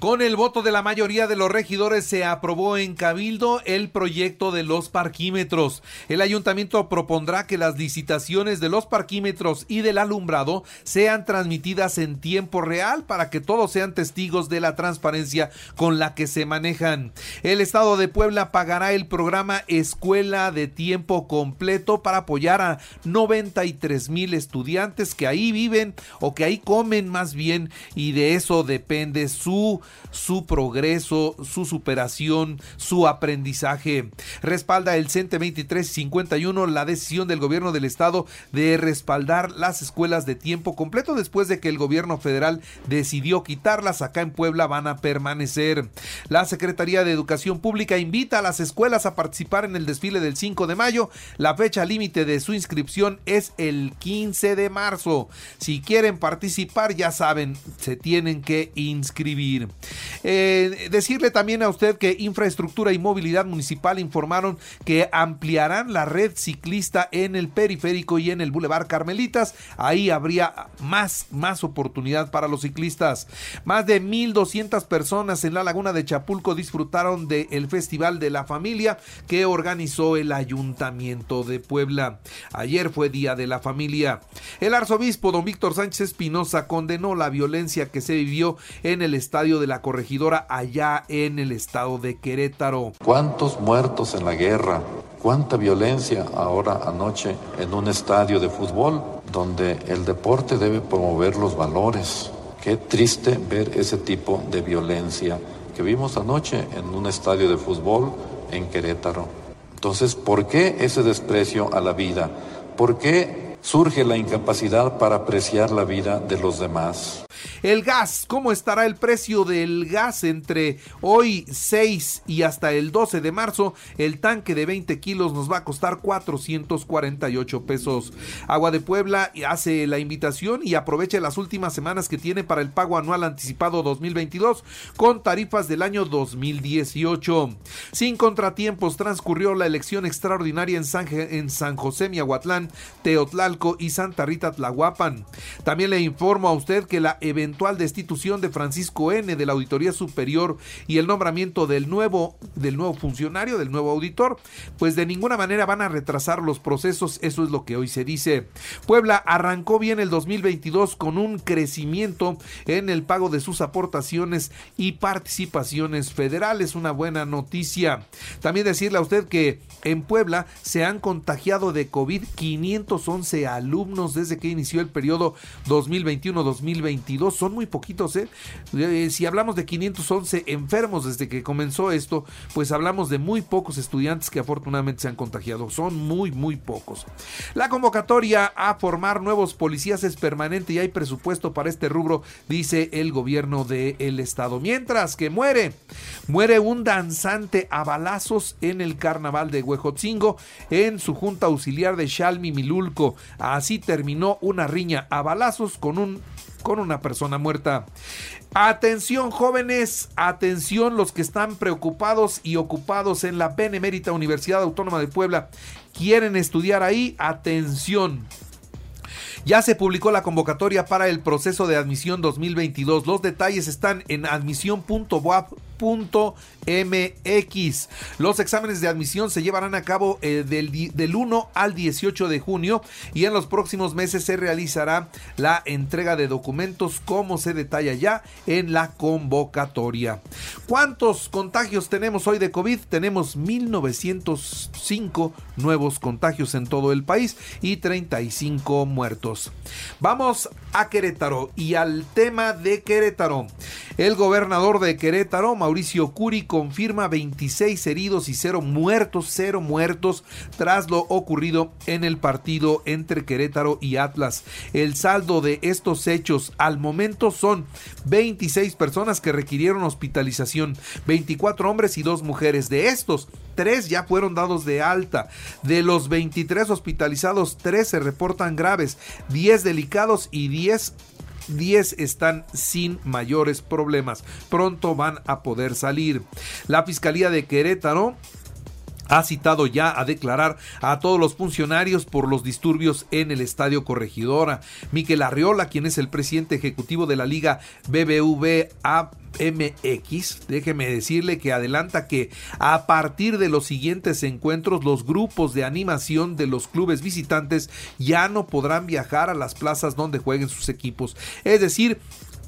Con el voto de la mayoría de los regidores se aprobó en Cabildo el proyecto de los parquímetros. El ayuntamiento propondrá que las licitaciones de los parquímetros y del alumbrado sean transmitidas en tiempo real para que todos sean testigos de la transparencia con la que se manejan. El Estado de Puebla pagará el programa Escuela de Tiempo Completo para apoyar a 93 mil estudiantes que ahí viven o que ahí comen más bien y de eso depende su su progreso, su superación, su aprendizaje. Respalda el CENTE 2351 la decisión del gobierno del estado de respaldar las escuelas de tiempo completo después de que el gobierno federal decidió quitarlas. Acá en Puebla van a permanecer. La Secretaría de Educación Pública invita a las escuelas a participar en el desfile del 5 de mayo. La fecha límite de su inscripción es el 15 de marzo. Si quieren participar, ya saben, se tienen que inscribir. Eh, decirle también a usted que Infraestructura y Movilidad Municipal informaron que ampliarán la red ciclista en el periférico y en el Boulevard Carmelitas. Ahí habría más, más oportunidad para los ciclistas. Más de 1.200 personas en la laguna de Chapulco disfrutaron del Festival de la Familia que organizó el Ayuntamiento de Puebla. Ayer fue Día de la Familia. El arzobispo don Víctor Sánchez Espinosa condenó la violencia que se vivió en el estadio de la corregidora allá en el estado de Querétaro. ¿Cuántos muertos en la guerra? ¿Cuánta violencia ahora anoche en un estadio de fútbol donde el deporte debe promover los valores? Qué triste ver ese tipo de violencia que vimos anoche en un estadio de fútbol en Querétaro. Entonces, ¿por qué ese desprecio a la vida? ¿Por qué surge la incapacidad para apreciar la vida de los demás? El gas, ¿cómo estará el precio del gas entre hoy 6 y hasta el 12 de marzo? El tanque de 20 kilos nos va a costar 448 pesos. Agua de Puebla hace la invitación y aprovecha las últimas semanas que tiene para el pago anual anticipado 2022 con tarifas del año 2018. Sin contratiempos transcurrió la elección extraordinaria en San, José Miahuatlán, Teotlalco y Santa Rita Tlahuapan. También le informo a usted que la eventual destitución de Francisco N. de la Auditoría Superior y el nombramiento del nuevo, del nuevo funcionario, del nuevo auditor, pues de ninguna manera van a retrasar los procesos, eso es lo que hoy se dice. Puebla arrancó bien el 2022 con un crecimiento en el pago de sus aportaciones y participaciones federales, una buena noticia. También decirle a usted que en Puebla se han contagiado de COVID 511 alumnos desde que inició el periodo 2021-2022. Son muy poquitos, ¿eh? ¿eh? Si hablamos de 511 enfermos desde que comenzó esto, pues hablamos de muy pocos estudiantes que afortunadamente se han contagiado. Son muy, muy pocos. La convocatoria a formar nuevos policías es permanente y hay presupuesto para este rubro, dice el gobierno del estado. Mientras que muere, muere un danzante a balazos en el carnaval de Huejotzingo en su junta auxiliar de Shalmi Milulco. Así terminó una riña a balazos con un con una persona muerta. Atención jóvenes, atención los que están preocupados y ocupados en la Benemérita Universidad Autónoma de Puebla. ¿Quieren estudiar ahí? Atención. Ya se publicó la convocatoria para el proceso de admisión 2022. Los detalles están en admisión.boap MX. Los exámenes de admisión se llevarán a cabo eh, del, del 1 al 18 de junio y en los próximos meses se realizará la entrega de documentos como se detalla ya en la convocatoria. ¿Cuántos contagios tenemos hoy de COVID? Tenemos 1905 nuevos contagios en todo el país y 35 muertos. Vamos a Querétaro y al tema de Querétaro. El gobernador de Querétaro, Mauricio Curi, confirma 26 heridos y 0 muertos, 0 muertos tras lo ocurrido en el partido entre Querétaro y Atlas. El saldo de estos hechos al momento son 26 personas que requirieron hospitalización, 24 hombres y 2 mujeres. De estos, 3 ya fueron dados de alta. De los 23 hospitalizados, 3 se reportan graves, 10 delicados y 10 10 están sin mayores problemas. Pronto van a poder salir. La Fiscalía de Querétaro ha citado ya a declarar a todos los funcionarios por los disturbios en el Estadio Corregidora. Miquel Arriola, quien es el presidente ejecutivo de la Liga BBVA MX, déjeme decirle que adelanta que a partir de los siguientes encuentros los grupos de animación de los clubes visitantes ya no podrán viajar a las plazas donde jueguen sus equipos. Es decir,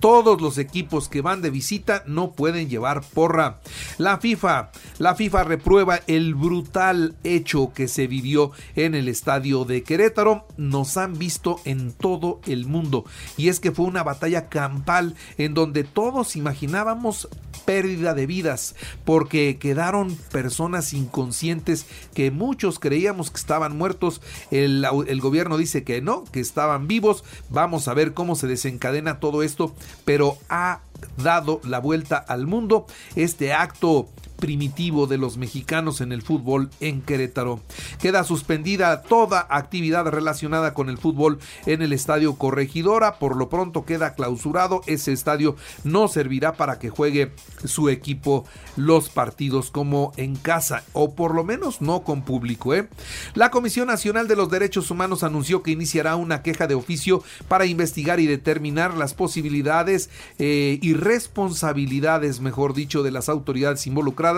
todos los equipos que van de visita no pueden llevar porra. La FIFA, la FIFA reprueba el brutal hecho que se vivió en el estadio de Querétaro. Nos han visto en todo el mundo y es que fue una batalla campal en donde todos imaginábamos pérdida de vidas porque quedaron personas inconscientes que muchos creíamos que estaban muertos. El, gobierno dice que no, que estaban vivos. Vamos a ver cómo se desencadena todo esto pero ha dado la vuelta al mundo. Este acto primitivo de los mexicanos en el fútbol en Querétaro. Queda suspendida toda actividad relacionada con el fútbol en el estadio Corregidora. Por lo pronto queda clausurado. Ese estadio no servirá para que juegue su equipo los partidos como en casa o por lo menos no con público. ¿eh? La Comisión Nacional de los Derechos Humanos anunció que iniciará una queja de oficio para investigar y determinar las posibilidades eh, y responsabilidades, mejor dicho, de las autoridades involucradas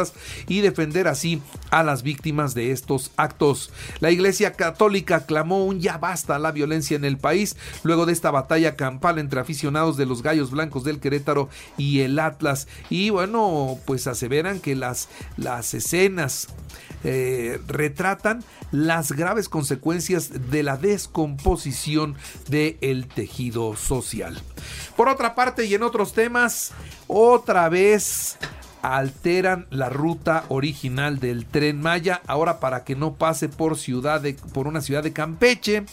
y defender así a las víctimas de estos actos. La Iglesia Católica clamó un ya basta a la violencia en el país luego de esta batalla campal entre aficionados de los Gallos Blancos del Querétaro y el Atlas. Y bueno, pues aseveran que las, las escenas eh, retratan las graves consecuencias de la descomposición del tejido social. Por otra parte y en otros temas, otra vez alteran la ruta original del tren Maya ahora para que no pase por ciudad de, por una ciudad de Campeche.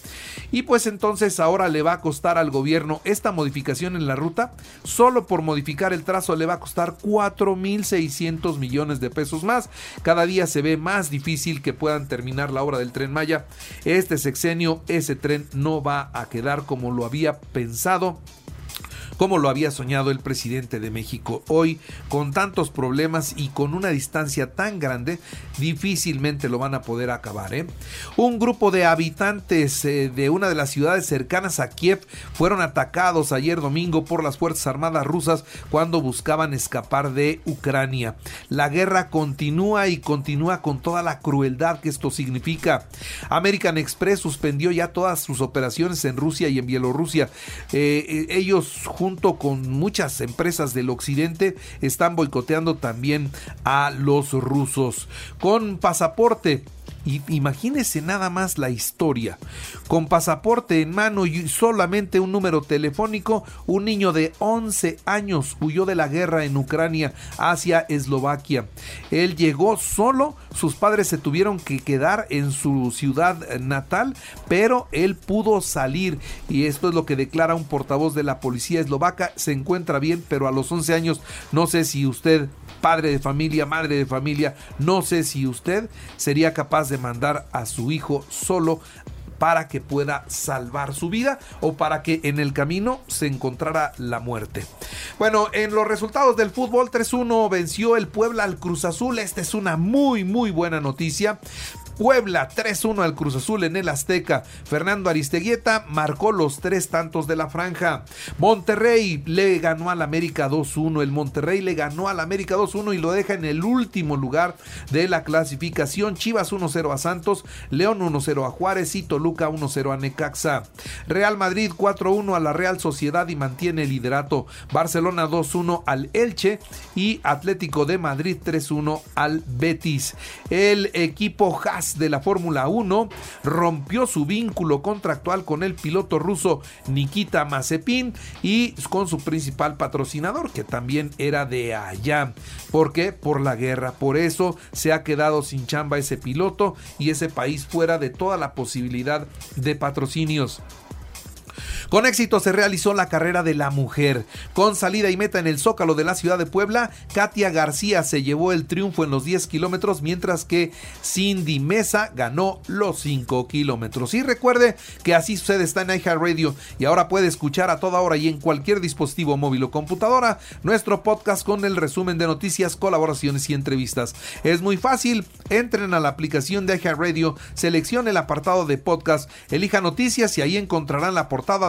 Y pues entonces ahora le va a costar al gobierno esta modificación en la ruta. Solo por modificar el trazo le va a costar 4.600 millones de pesos más. Cada día se ve más difícil que puedan terminar la obra del tren Maya. Este sexenio ese tren no va a quedar como lo había pensado como lo había soñado el presidente de México. Hoy, con tantos problemas y con una distancia tan grande, difícilmente lo van a poder acabar. ¿eh? Un grupo de habitantes eh, de una de las ciudades cercanas a Kiev fueron atacados ayer domingo por las Fuerzas Armadas rusas cuando buscaban escapar de Ucrania. La guerra continúa y continúa con toda la crueldad que esto significa. American Express suspendió ya todas sus operaciones en Rusia y en Bielorrusia. Eh, ellos juntos junto con muchas empresas del occidente, están boicoteando también a los rusos. Con pasaporte imagínese nada más la historia. Con pasaporte en mano y solamente un número telefónico, un niño de 11 años huyó de la guerra en Ucrania hacia Eslovaquia. Él llegó solo, sus padres se tuvieron que quedar en su ciudad natal, pero él pudo salir y esto es lo que declara un portavoz de la policía eslovaca. Se encuentra bien, pero a los 11 años no sé si usted padre de familia, madre de familia, no sé si usted sería capaz de mandar a su hijo solo para que pueda salvar su vida o para que en el camino se encontrara la muerte. Bueno, en los resultados del fútbol 3-1 venció el Puebla al Cruz Azul. Esta es una muy muy buena noticia Puebla 3-1 al Cruz Azul en el Azteca. Fernando Aristeguieta marcó los tres tantos de la franja. Monterrey le ganó al América 2-1. El Monterrey le ganó al América 2-1 y lo deja en el último lugar de la clasificación. Chivas 1-0 a Santos, León 1-0 a Juárez y Toluca 1-0 a Necaxa. Real Madrid 4-1 a la Real Sociedad y mantiene el liderato. Barcelona 2-1 al Elche y Atlético de Madrid 3-1 al Betis. El equipo Haas de la Fórmula 1 rompió su vínculo contractual con el piloto ruso Nikita Mazepin y con su principal patrocinador, que también era de allá. ¿Por qué? Por la guerra. Por eso se ha quedado sin chamba ese piloto y ese país fuera de toda la posibilidad de patrocinios. Con éxito se realizó la carrera de la mujer. Con salida y meta en el Zócalo de la ciudad de Puebla, Katia García se llevó el triunfo en los 10 kilómetros, mientras que Cindy Mesa ganó los 5 kilómetros. Y recuerde que así sucede está en Radio y ahora puede escuchar a toda hora y en cualquier dispositivo móvil o computadora nuestro podcast con el resumen de noticias, colaboraciones y entrevistas. Es muy fácil, entren a la aplicación de Radio, seleccione el apartado de podcast, elija noticias y ahí encontrarán la portada